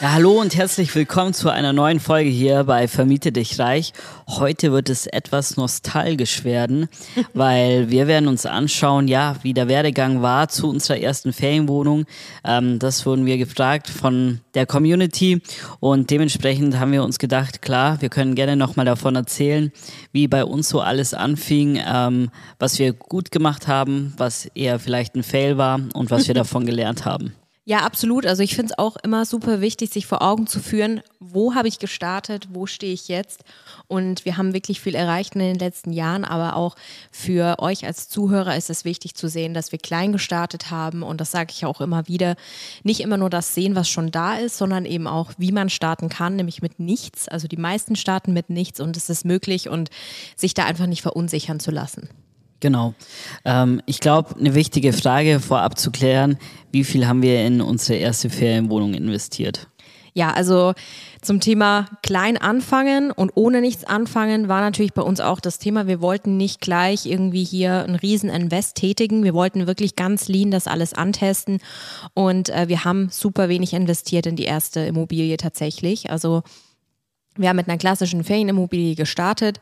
Ja, hallo und herzlich willkommen zu einer neuen Folge hier bei Vermiete dich reich. Heute wird es etwas nostalgisch werden, weil wir werden uns anschauen, ja, wie der Werdegang war zu unserer ersten Ferienwohnung. Ähm, das wurden wir gefragt von der Community und dementsprechend haben wir uns gedacht, klar, wir können gerne nochmal davon erzählen, wie bei uns so alles anfing, ähm, was wir gut gemacht haben, was eher vielleicht ein Fail war und was wir davon gelernt haben. Ja, absolut. Also ich finde es auch immer super wichtig, sich vor Augen zu führen, wo habe ich gestartet, wo stehe ich jetzt. Und wir haben wirklich viel erreicht in den letzten Jahren, aber auch für euch als Zuhörer ist es wichtig zu sehen, dass wir klein gestartet haben. Und das sage ich auch immer wieder. Nicht immer nur das sehen, was schon da ist, sondern eben auch, wie man starten kann, nämlich mit nichts. Also die meisten starten mit nichts und es ist möglich und sich da einfach nicht verunsichern zu lassen. Genau. Ähm, ich glaube, eine wichtige Frage vorab zu klären, wie viel haben wir in unsere erste Ferienwohnung investiert? Ja, also zum Thema klein anfangen und ohne nichts anfangen war natürlich bei uns auch das Thema. Wir wollten nicht gleich irgendwie hier einen riesen Invest tätigen. Wir wollten wirklich ganz lean das alles antesten und äh, wir haben super wenig investiert in die erste Immobilie tatsächlich. Also wir haben mit einer klassischen Ferienimmobilie gestartet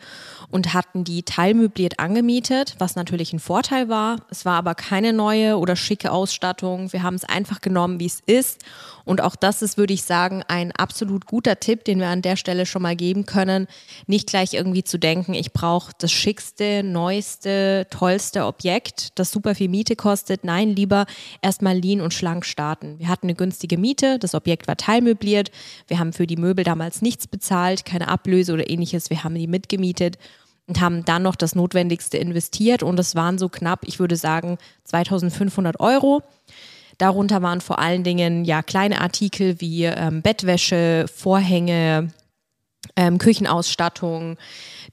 und hatten die teilmöbliert angemietet, was natürlich ein Vorteil war. Es war aber keine neue oder schicke Ausstattung. Wir haben es einfach genommen, wie es ist. Und auch das ist, würde ich sagen, ein absolut guter Tipp, den wir an der Stelle schon mal geben können. Nicht gleich irgendwie zu denken, ich brauche das schickste, neueste, tollste Objekt, das super viel Miete kostet. Nein, lieber erstmal lean und schlank starten. Wir hatten eine günstige Miete, das Objekt war teilmöbliert. Wir haben für die Möbel damals nichts bezahlt, keine Ablöse oder ähnliches. Wir haben die mitgemietet und haben dann noch das Notwendigste investiert und es waren so knapp, ich würde sagen, 2500 Euro. Darunter waren vor allen Dingen ja kleine Artikel wie ähm, Bettwäsche, Vorhänge, ähm, Küchenausstattung,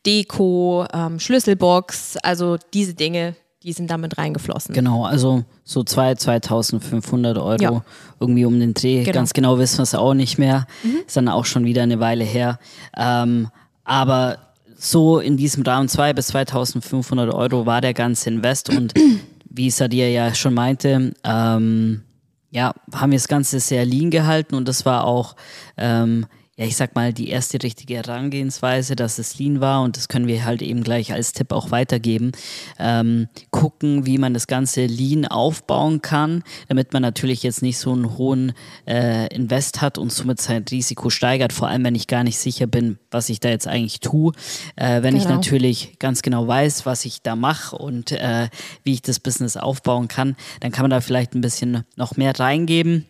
Deko, ähm, Schlüsselbox, also diese Dinge, die sind damit reingeflossen. Genau, also so 2, 2500 Euro ja. irgendwie um den Dreh. Genau. Ganz genau wissen wir es auch nicht mehr. Mhm. Ist dann auch schon wieder eine Weile her. Ähm, aber so in diesem Rahmen 2 bis 2500 Euro war der ganze Invest und wie Sadia ja schon meinte, ähm, ja, haben wir das Ganze sehr lean gehalten und das war auch ähm, ja, ich sag mal, die erste richtige Herangehensweise, dass es Lean war und das können wir halt eben gleich als Tipp auch weitergeben. Ähm, gucken, wie man das Ganze Lean aufbauen kann, damit man natürlich jetzt nicht so einen hohen äh, Invest hat und somit sein Risiko steigert, vor allem wenn ich gar nicht sicher bin, was ich da jetzt eigentlich tue. Äh, wenn genau. ich natürlich ganz genau weiß, was ich da mache und äh, wie ich das Business aufbauen kann, dann kann man da vielleicht ein bisschen noch mehr reingeben.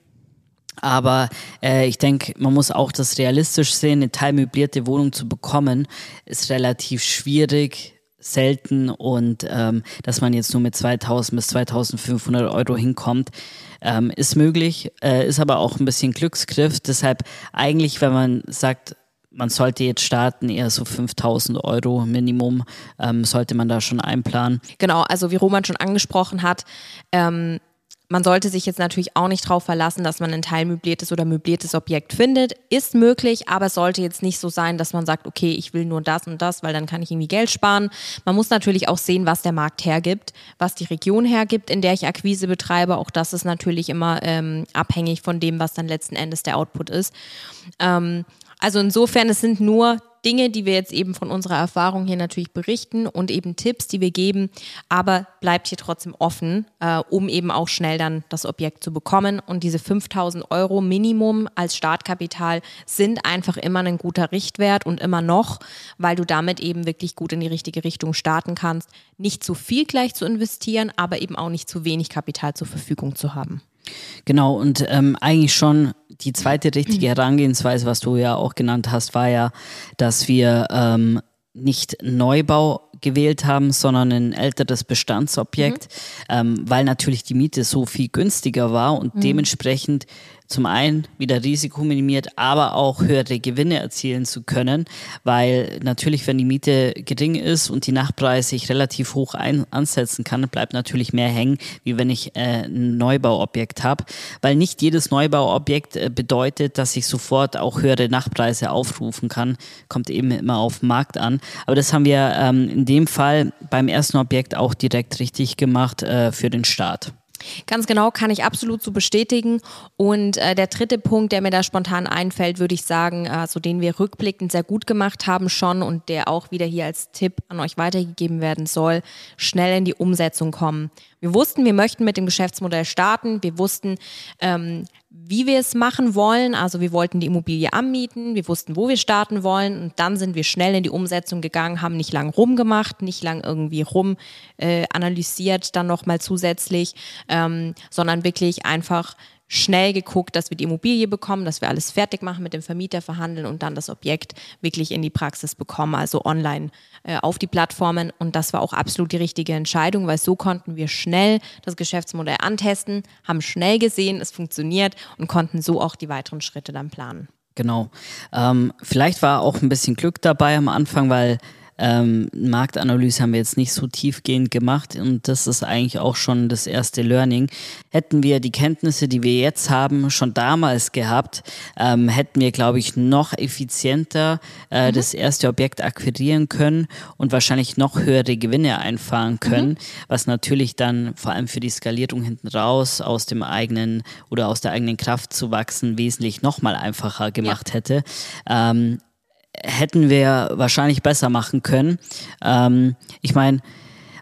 Aber äh, ich denke, man muss auch das realistisch sehen. Eine teilmöblierte Wohnung zu bekommen, ist relativ schwierig, selten und ähm, dass man jetzt nur mit 2000 bis 2500 Euro hinkommt, ähm, ist möglich, äh, ist aber auch ein bisschen Glücksgriff. Deshalb eigentlich, wenn man sagt, man sollte jetzt starten, eher so 5000 Euro Minimum, ähm, sollte man da schon einplanen. Genau, also wie Roman schon angesprochen hat, ähm, man sollte sich jetzt natürlich auch nicht darauf verlassen, dass man ein teilmöbliertes oder möbliertes Objekt findet. Ist möglich, aber es sollte jetzt nicht so sein, dass man sagt, okay, ich will nur das und das, weil dann kann ich irgendwie Geld sparen. Man muss natürlich auch sehen, was der Markt hergibt, was die Region hergibt, in der ich Akquise betreibe. Auch das ist natürlich immer ähm, abhängig von dem, was dann letzten Endes der Output ist. Ähm, also insofern, es sind nur Dinge, die wir jetzt eben von unserer Erfahrung hier natürlich berichten und eben Tipps, die wir geben, aber bleibt hier trotzdem offen, äh, um eben auch schnell dann das Objekt zu bekommen. Und diese 5000 Euro Minimum als Startkapital sind einfach immer ein guter Richtwert und immer noch, weil du damit eben wirklich gut in die richtige Richtung starten kannst, nicht zu viel gleich zu investieren, aber eben auch nicht zu wenig Kapital zur Verfügung zu haben. Genau, und ähm, eigentlich schon die zweite richtige Herangehensweise, was du ja auch genannt hast, war ja, dass wir ähm, nicht Neubau gewählt haben, sondern ein älteres Bestandsobjekt, mhm. ähm, weil natürlich die Miete so viel günstiger war und mhm. dementsprechend zum einen wieder Risiko minimiert, aber auch höhere Gewinne erzielen zu können, weil natürlich, wenn die Miete gering ist und die Nachpreise ich relativ hoch ein ansetzen kann, bleibt natürlich mehr hängen, wie wenn ich äh, ein Neubauobjekt habe, weil nicht jedes Neubauobjekt äh, bedeutet, dass ich sofort auch höhere Nachpreise aufrufen kann, kommt eben immer auf den Markt an. Aber das haben wir ähm, in dem Fall beim ersten Objekt auch direkt richtig gemacht äh, für den Start. Ganz genau, kann ich absolut so bestätigen. Und äh, der dritte Punkt, der mir da spontan einfällt, würde ich sagen, also den wir rückblickend sehr gut gemacht haben schon und der auch wieder hier als Tipp an euch weitergegeben werden soll, schnell in die Umsetzung kommen. Wir wussten, wir möchten mit dem Geschäftsmodell starten. Wir wussten, ähm, wie wir es machen wollen. Also wir wollten die Immobilie anmieten, wir wussten, wo wir starten wollen und dann sind wir schnell in die Umsetzung gegangen, haben nicht lang rumgemacht, nicht lang irgendwie rum äh, analysiert, dann nochmal zusätzlich, ähm, sondern wirklich einfach schnell geguckt, dass wir die Immobilie bekommen, dass wir alles fertig machen, mit dem Vermieter verhandeln und dann das Objekt wirklich in die Praxis bekommen, also online äh, auf die Plattformen. Und das war auch absolut die richtige Entscheidung, weil so konnten wir schnell das Geschäftsmodell antesten, haben schnell gesehen, es funktioniert und konnten so auch die weiteren Schritte dann planen. Genau. Ähm, vielleicht war auch ein bisschen Glück dabei am Anfang, weil ähm, Marktanalyse haben wir jetzt nicht so tiefgehend gemacht und das ist eigentlich auch schon das erste Learning. Hätten wir die Kenntnisse, die wir jetzt haben, schon damals gehabt, ähm, hätten wir, glaube ich, noch effizienter äh, mhm. das erste Objekt akquirieren können und wahrscheinlich noch höhere Gewinne einfahren können, mhm. was natürlich dann vor allem für die Skalierung hinten raus aus dem eigenen oder aus der eigenen Kraft zu wachsen wesentlich nochmal einfacher gemacht ja. hätte. Ähm, hätten wir wahrscheinlich besser machen können. Ähm, ich meine,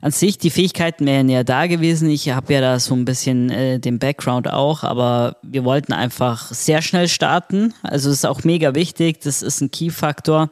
an sich, die Fähigkeiten wären ja da gewesen. Ich habe ja da so ein bisschen äh, den Background auch, aber wir wollten einfach sehr schnell starten. Also ist auch mega wichtig. Das ist ein Key-Faktor.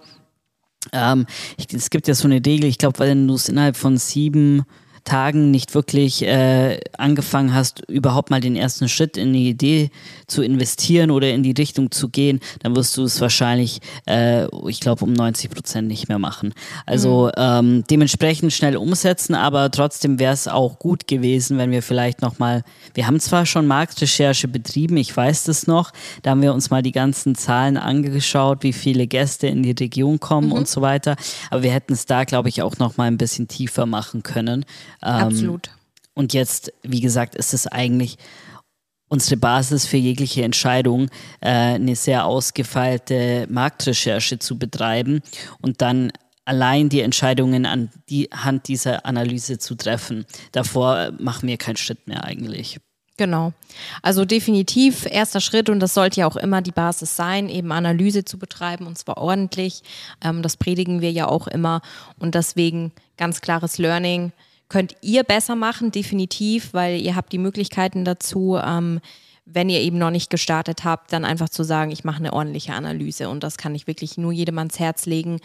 Ähm, es gibt ja so eine Regel, ich glaube, wenn du es innerhalb von sieben Tagen nicht wirklich äh, angefangen hast, überhaupt mal den ersten Schritt in die Idee zu investieren oder in die Richtung zu gehen, dann wirst du es wahrscheinlich, äh, ich glaube, um 90 Prozent nicht mehr machen. Also mhm. ähm, dementsprechend schnell umsetzen, aber trotzdem wäre es auch gut gewesen, wenn wir vielleicht nochmal, wir haben zwar schon Marktrecherche betrieben, ich weiß das noch, da haben wir uns mal die ganzen Zahlen angeschaut, wie viele Gäste in die Region kommen mhm. und so weiter, aber wir hätten es da, glaube ich, auch nochmal ein bisschen tiefer machen können. Ähm, Absolut. Und jetzt, wie gesagt, ist es eigentlich unsere Basis für jegliche Entscheidung, äh, eine sehr ausgefeilte Marktrecherche zu betreiben und dann allein die Entscheidungen an die Hand dieser Analyse zu treffen. Davor machen wir keinen Schritt mehr eigentlich. Genau. Also definitiv erster Schritt und das sollte ja auch immer die Basis sein, eben Analyse zu betreiben und zwar ordentlich. Ähm, das predigen wir ja auch immer und deswegen ganz klares Learning könnt ihr besser machen, definitiv, weil ihr habt die Möglichkeiten dazu. Ähm, wenn ihr eben noch nicht gestartet habt, dann einfach zu sagen, ich mache eine ordentliche Analyse. Und das kann ich wirklich nur jedem ans Herz legen.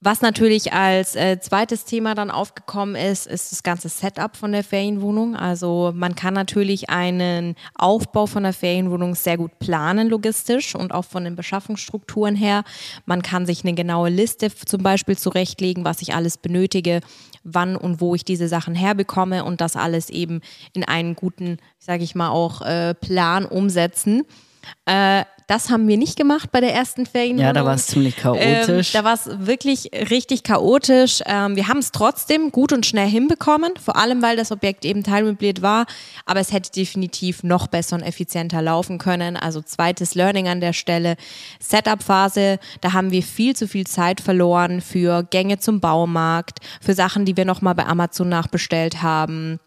Was natürlich als äh, zweites Thema dann aufgekommen ist, ist das ganze Setup von der Ferienwohnung. Also man kann natürlich einen Aufbau von der Ferienwohnung sehr gut planen logistisch und auch von den Beschaffungsstrukturen her. Man kann sich eine genaue Liste zum Beispiel zurechtlegen, was ich alles benötige, wann und wo ich diese Sachen herbekomme und das alles eben in einen guten, sage ich mal, auch äh, Plan umsetzen. Äh, das haben wir nicht gemacht bei der ersten Ferienwohnung. Ja, da war es ziemlich chaotisch. Ähm, da war es wirklich richtig chaotisch. Ähm, wir haben es trotzdem gut und schnell hinbekommen, vor allem weil das Objekt eben teilmöbliert war. Aber es hätte definitiv noch besser und effizienter laufen können. Also zweites Learning an der Stelle. Setup-Phase, da haben wir viel zu viel Zeit verloren für Gänge zum Baumarkt, für Sachen, die wir nochmal bei Amazon nachbestellt haben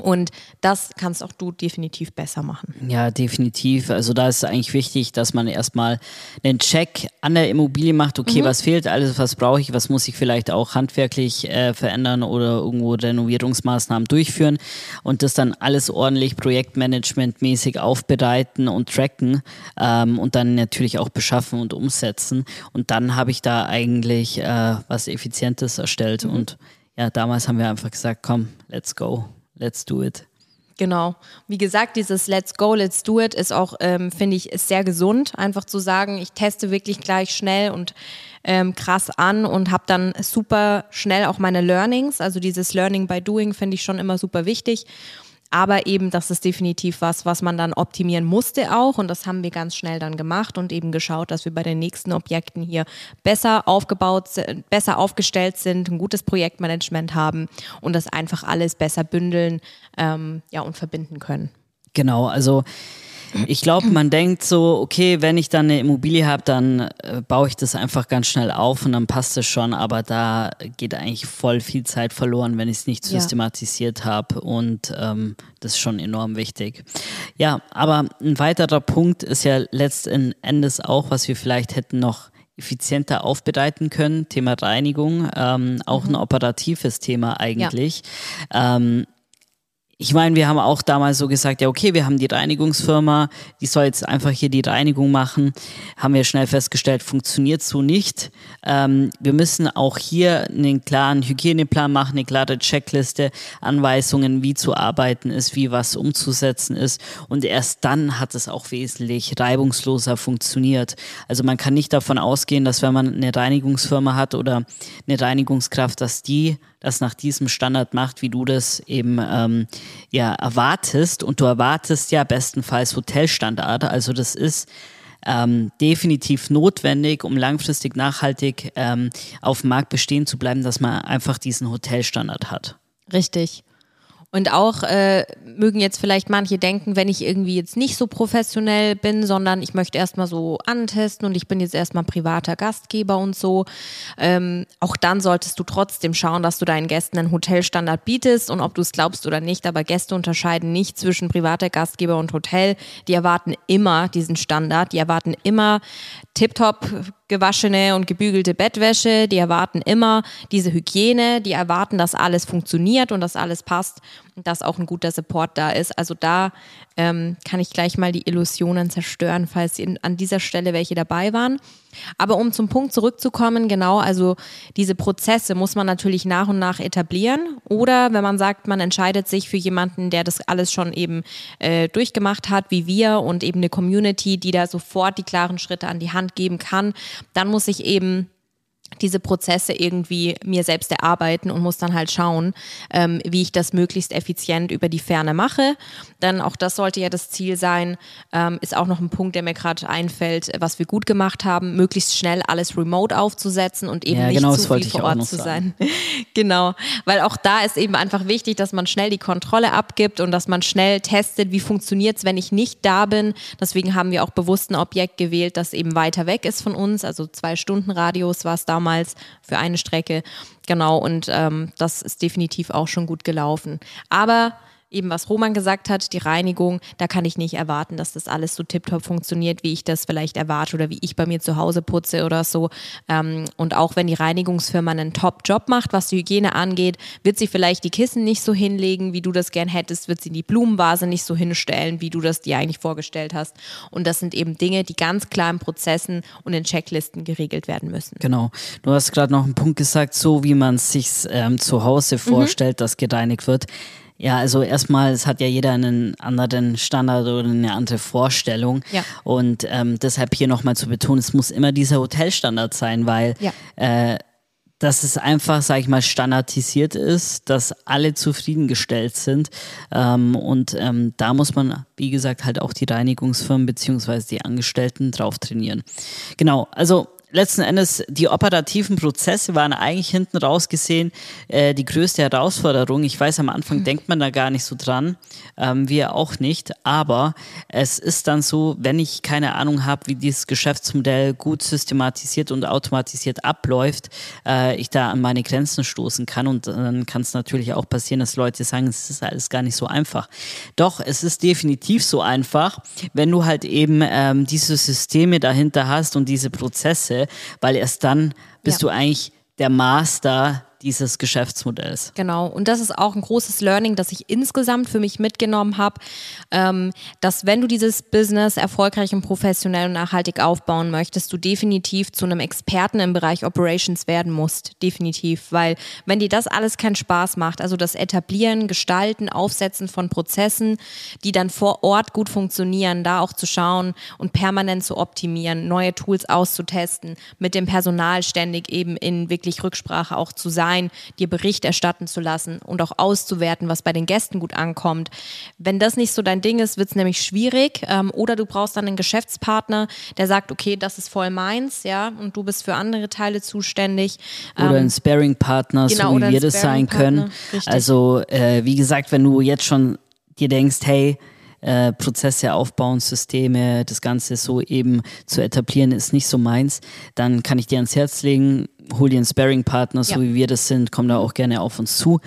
und das kannst auch du definitiv besser machen. Ja, definitiv. Also da ist eigentlich wichtig, dass man erstmal einen Check an der Immobilie macht. Okay, mhm. was fehlt alles, was brauche ich, was muss ich vielleicht auch handwerklich äh, verändern oder irgendwo Renovierungsmaßnahmen durchführen und das dann alles ordentlich projektmanagementmäßig aufbereiten und tracken ähm, und dann natürlich auch beschaffen und umsetzen. Und dann habe ich da eigentlich äh, was Effizientes erstellt. Mhm. Und ja, damals haben wir einfach gesagt, komm, let's go let's do it. Genau. Wie gesagt, dieses Let's go, let's do it ist auch, ähm, finde ich, ist sehr gesund, einfach zu sagen, ich teste wirklich gleich schnell und ähm, krass an und habe dann super schnell auch meine Learnings. Also dieses Learning by Doing finde ich schon immer super wichtig. Aber eben, das ist definitiv was, was man dann optimieren musste auch. Und das haben wir ganz schnell dann gemacht und eben geschaut, dass wir bei den nächsten Objekten hier besser aufgebaut, besser aufgestellt sind, ein gutes Projektmanagement haben und das einfach alles besser bündeln ähm, ja, und verbinden können. Genau, also ich glaube, man denkt so, okay, wenn ich dann eine Immobilie habe, dann äh, baue ich das einfach ganz schnell auf und dann passt es schon, aber da geht eigentlich voll viel Zeit verloren, wenn ich es nicht ja. systematisiert habe und ähm, das ist schon enorm wichtig. Ja, aber ein weiterer Punkt ist ja letzten Endes auch, was wir vielleicht hätten noch effizienter aufbereiten können, Thema Reinigung, ähm, auch mhm. ein operatives Thema eigentlich. Ja. Ähm, ich meine, wir haben auch damals so gesagt, ja, okay, wir haben die Reinigungsfirma, die soll jetzt einfach hier die Reinigung machen. Haben wir schnell festgestellt, funktioniert so nicht. Ähm, wir müssen auch hier einen klaren Hygieneplan machen, eine klare Checkliste, Anweisungen, wie zu arbeiten ist, wie was umzusetzen ist. Und erst dann hat es auch wesentlich reibungsloser funktioniert. Also man kann nicht davon ausgehen, dass wenn man eine Reinigungsfirma hat oder eine Reinigungskraft, dass die das nach diesem Standard macht, wie du das eben ähm, ja erwartest. Und du erwartest ja bestenfalls Hotelstandard. Also das ist ähm, definitiv notwendig, um langfristig nachhaltig ähm, auf dem Markt bestehen zu bleiben, dass man einfach diesen Hotelstandard hat. Richtig. Und auch äh, mögen jetzt vielleicht manche denken, wenn ich irgendwie jetzt nicht so professionell bin, sondern ich möchte erstmal so antesten und ich bin jetzt erstmal privater Gastgeber und so. Ähm, auch dann solltest du trotzdem schauen, dass du deinen Gästen einen Hotelstandard bietest und ob du es glaubst oder nicht, aber Gäste unterscheiden nicht zwischen privater Gastgeber und Hotel. Die erwarten immer diesen Standard, die erwarten immer tiptop gewaschene und gebügelte Bettwäsche, die erwarten immer diese Hygiene, die erwarten, dass alles funktioniert und dass alles passt dass auch ein guter Support da ist. Also da ähm, kann ich gleich mal die Illusionen zerstören, falls an dieser Stelle welche dabei waren. Aber um zum Punkt zurückzukommen, genau, also diese Prozesse muss man natürlich nach und nach etablieren. Oder wenn man sagt, man entscheidet sich für jemanden, der das alles schon eben äh, durchgemacht hat, wie wir und eben eine Community, die da sofort die klaren Schritte an die Hand geben kann, dann muss ich eben diese Prozesse irgendwie mir selbst erarbeiten und muss dann halt schauen, ähm, wie ich das möglichst effizient über die Ferne mache. Denn auch das sollte ja das Ziel sein, ähm, ist auch noch ein Punkt, der mir gerade einfällt, was wir gut gemacht haben, möglichst schnell alles remote aufzusetzen und eben ja, nicht genau, zu viel vor Ort zu sein. genau, weil auch da ist eben einfach wichtig, dass man schnell die Kontrolle abgibt und dass man schnell testet, wie funktioniert es, wenn ich nicht da bin. Deswegen haben wir auch bewusst ein Objekt gewählt, das eben weiter weg ist von uns, also zwei Stunden Radius war es da damals für eine Strecke. Genau, und ähm, das ist definitiv auch schon gut gelaufen. Aber eben was Roman gesagt hat, die Reinigung, da kann ich nicht erwarten, dass das alles so tiptop funktioniert, wie ich das vielleicht erwarte oder wie ich bei mir zu Hause putze oder so. Ähm, und auch wenn die Reinigungsfirma einen Top-Job macht, was die Hygiene angeht, wird sie vielleicht die Kissen nicht so hinlegen, wie du das gern hättest, wird sie die Blumenvase nicht so hinstellen, wie du das dir eigentlich vorgestellt hast. Und das sind eben Dinge, die ganz klar in Prozessen und in Checklisten geregelt werden müssen. Genau. Du hast gerade noch einen Punkt gesagt, so wie man es sich ähm, zu Hause mhm. vorstellt, mhm. dass gereinigt wird. Ja, also erstmal, es hat ja jeder einen anderen Standard oder eine andere Vorstellung. Ja. Und ähm, deshalb hier nochmal zu betonen, es muss immer dieser Hotelstandard sein, weil ja. äh, dass es einfach, sag ich mal, standardisiert ist, dass alle zufriedengestellt sind. Ähm, und ähm, da muss man, wie gesagt, halt auch die Reinigungsfirmen beziehungsweise die Angestellten drauf trainieren. Genau, also letzten Endes, die operativen Prozesse waren eigentlich hinten raus gesehen äh, die größte Herausforderung. Ich weiß, am Anfang mhm. denkt man da gar nicht so dran, ähm, wir auch nicht. Aber es ist dann so, wenn ich keine Ahnung habe, wie dieses Geschäftsmodell gut systematisiert und automatisiert abläuft, äh, ich da an meine Grenzen stoßen kann. Und dann kann es natürlich auch passieren, dass Leute sagen, es ist alles gar nicht so einfach. Doch, es ist definitiv so einfach, wenn du halt eben ähm, diese Systeme dahinter hast und diese Prozesse, weil erst dann bist ja. du eigentlich der Master dieses Geschäftsmodells. Genau, und das ist auch ein großes Learning, das ich insgesamt für mich mitgenommen habe, ähm, dass wenn du dieses Business erfolgreich und professionell und nachhaltig aufbauen möchtest, du definitiv zu einem Experten im Bereich Operations werden musst, definitiv, weil wenn dir das alles keinen Spaß macht, also das Etablieren, Gestalten, Aufsetzen von Prozessen, die dann vor Ort gut funktionieren, da auch zu schauen und permanent zu optimieren, neue Tools auszutesten, mit dem Personal ständig eben in wirklich Rücksprache auch zu sein, dir Bericht erstatten zu lassen und auch auszuwerten, was bei den Gästen gut ankommt. Wenn das nicht so dein Ding ist, wird es nämlich schwierig. Ähm, oder du brauchst dann einen Geschäftspartner, der sagt, okay, das ist voll meins, ja, und du bist für andere Teile zuständig. Oder ähm, ein Sparing-Partner, genau, so wie wir das sein können. Richtig. Also äh, wie gesagt, wenn du jetzt schon dir denkst, hey, äh, Prozesse aufbauen, Systeme, das Ganze so eben zu etablieren, ist nicht so meins, dann kann ich dir ans Herz legen, hol dir einen Sparring-Partner, so ja. wie wir das sind, komm da auch gerne auf uns zu.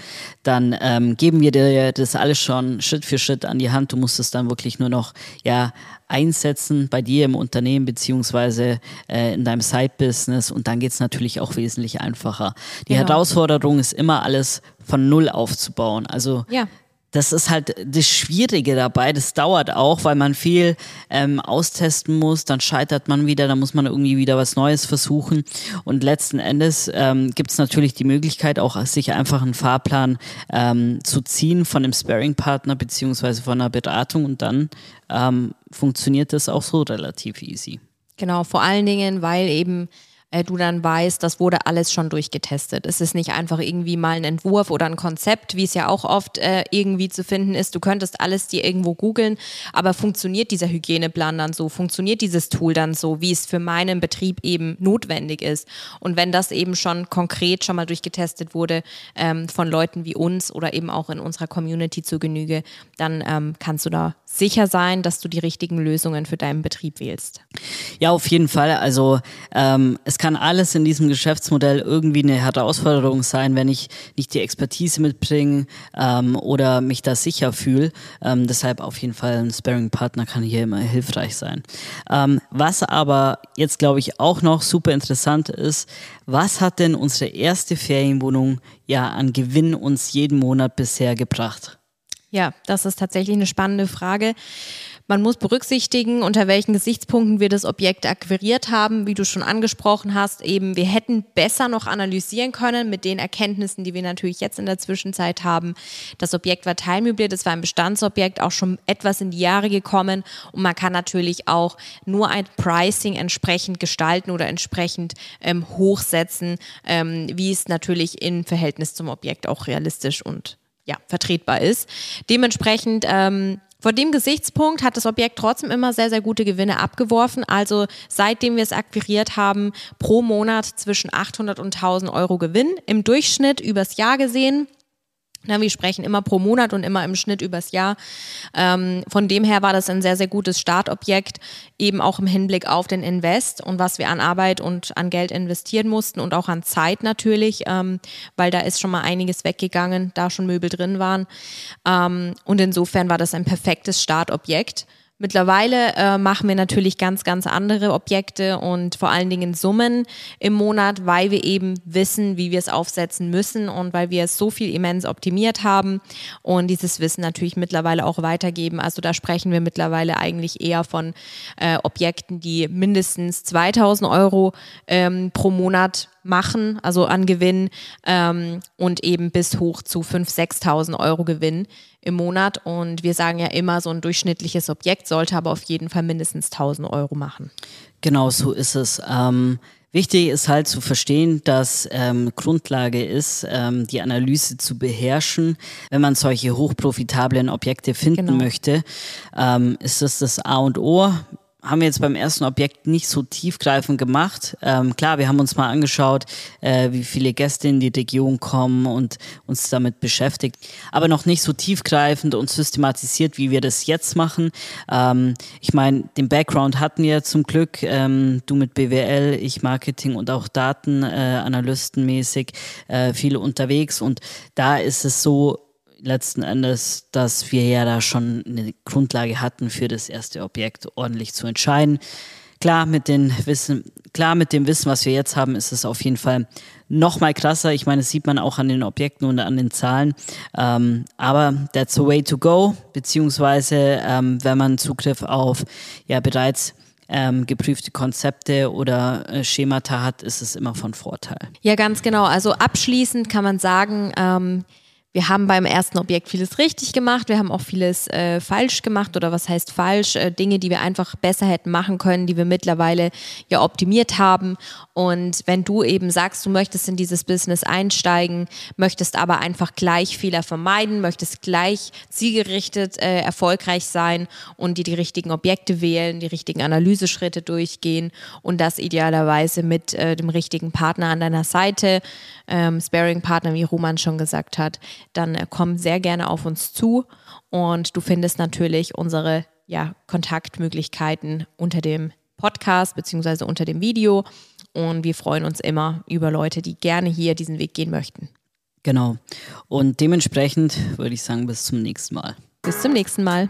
Dann ähm, geben wir dir das alles schon Schritt für Schritt an die Hand. Du musst es dann wirklich nur noch ja, einsetzen bei dir im Unternehmen beziehungsweise äh, in deinem Side-Business und dann geht es natürlich auch wesentlich einfacher. Die genau. Herausforderung ist immer alles von Null aufzubauen. Also ja das ist halt das Schwierige dabei. Das dauert auch, weil man viel ähm, austesten muss. Dann scheitert man wieder, dann muss man irgendwie wieder was Neues versuchen. Und letzten Endes ähm, gibt es natürlich die Möglichkeit, auch sich einfach einen Fahrplan ähm, zu ziehen von dem Sparing-Partner beziehungsweise von einer Beratung und dann ähm, funktioniert das auch so relativ easy. Genau, vor allen Dingen, weil eben äh, du dann weißt, das wurde alles schon durchgetestet. Es ist nicht einfach irgendwie mal ein Entwurf oder ein Konzept, wie es ja auch oft äh, irgendwie zu finden ist. Du könntest alles dir irgendwo googeln, aber funktioniert dieser Hygieneplan dann so? Funktioniert dieses Tool dann so, wie es für meinen Betrieb eben notwendig ist? Und wenn das eben schon konkret schon mal durchgetestet wurde ähm, von Leuten wie uns oder eben auch in unserer Community zur Genüge, dann ähm, kannst du da sicher sein, dass du die richtigen Lösungen für deinen Betrieb wählst. Ja, auf jeden Fall. Also ähm, es kann alles in diesem Geschäftsmodell irgendwie eine Herausforderung sein, wenn ich nicht die Expertise mitbringe ähm, oder mich da sicher fühle. Ähm, deshalb auf jeden Fall ein Sparing-Partner kann hier immer hilfreich sein. Ähm, was aber jetzt, glaube ich, auch noch super interessant ist, was hat denn unsere erste Ferienwohnung ja an Gewinn uns jeden Monat bisher gebracht? Ja, das ist tatsächlich eine spannende Frage. Man muss berücksichtigen, unter welchen Gesichtspunkten wir das Objekt akquiriert haben, wie du schon angesprochen hast. Eben, wir hätten besser noch analysieren können mit den Erkenntnissen, die wir natürlich jetzt in der Zwischenzeit haben. Das Objekt war teilmöbliert, es war ein Bestandsobjekt, auch schon etwas in die Jahre gekommen und man kann natürlich auch nur ein Pricing entsprechend gestalten oder entsprechend ähm, hochsetzen, ähm, wie es natürlich im Verhältnis zum Objekt auch realistisch und ja, vertretbar ist. Dementsprechend ähm, vor dem Gesichtspunkt hat das Objekt trotzdem immer sehr, sehr gute Gewinne abgeworfen. Also seitdem wir es akquiriert haben, pro Monat zwischen 800 und 1000 Euro Gewinn. Im Durchschnitt übers Jahr gesehen na, wir sprechen immer pro Monat und immer im Schnitt übers Jahr. Ähm, von dem her war das ein sehr, sehr gutes Startobjekt, eben auch im Hinblick auf den Invest und was wir an Arbeit und an Geld investieren mussten und auch an Zeit natürlich, ähm, weil da ist schon mal einiges weggegangen, da schon Möbel drin waren. Ähm, und insofern war das ein perfektes Startobjekt. Mittlerweile äh, machen wir natürlich ganz, ganz andere Objekte und vor allen Dingen Summen im Monat, weil wir eben wissen, wie wir es aufsetzen müssen und weil wir es so viel immens optimiert haben und dieses Wissen natürlich mittlerweile auch weitergeben. Also da sprechen wir mittlerweile eigentlich eher von äh, Objekten, die mindestens 2000 Euro ähm, pro Monat machen, also an Gewinn ähm, und eben bis hoch zu 5.000, 6.000 Euro Gewinn im Monat. Und wir sagen ja immer, so ein durchschnittliches Objekt sollte aber auf jeden Fall mindestens 1.000 Euro machen. Genau so ist es. Ähm Wichtig ist halt zu verstehen, dass ähm, Grundlage ist, ähm, die Analyse zu beherrschen. Wenn man solche hochprofitablen Objekte finden genau. möchte, ähm, ist das das A und O haben wir jetzt beim ersten Objekt nicht so tiefgreifend gemacht. Ähm, klar, wir haben uns mal angeschaut, äh, wie viele Gäste in die Region kommen und uns damit beschäftigt, aber noch nicht so tiefgreifend und systematisiert, wie wir das jetzt machen. Ähm, ich meine, den Background hatten wir zum Glück, ähm, du mit BWL, ich Marketing und auch Datenanalystenmäßig äh, viel unterwegs und da ist es so, letzten Endes, dass wir ja da schon eine Grundlage hatten für das erste Objekt ordentlich zu entscheiden. klar mit den Wissen, klar mit dem Wissen, was wir jetzt haben, ist es auf jeden Fall noch mal krasser. Ich meine, das sieht man auch an den Objekten und an den Zahlen. Ähm, aber that's the way to go, beziehungsweise ähm, wenn man Zugriff auf ja bereits ähm, geprüfte Konzepte oder äh, Schemata hat, ist es immer von Vorteil. Ja, ganz genau. Also abschließend kann man sagen, ähm, wir haben beim ersten Objekt vieles richtig gemacht, wir haben auch vieles äh, falsch gemacht oder was heißt falsch, äh, Dinge, die wir einfach besser hätten machen können, die wir mittlerweile ja optimiert haben. Und wenn du eben sagst, du möchtest in dieses Business einsteigen, möchtest aber einfach gleich Fehler vermeiden, möchtest gleich zielgerichtet äh, erfolgreich sein und dir die richtigen Objekte wählen, die richtigen Analyseschritte durchgehen und das idealerweise mit äh, dem richtigen Partner an deiner Seite, ähm, Sparing-Partner, wie Roman schon gesagt hat, dann äh, komm sehr gerne auf uns zu und du findest natürlich unsere ja, Kontaktmöglichkeiten unter dem Podcast beziehungsweise unter dem Video und wir freuen uns immer über Leute, die gerne hier diesen Weg gehen möchten. Genau. Und dementsprechend würde ich sagen, bis zum nächsten Mal. Bis zum nächsten Mal.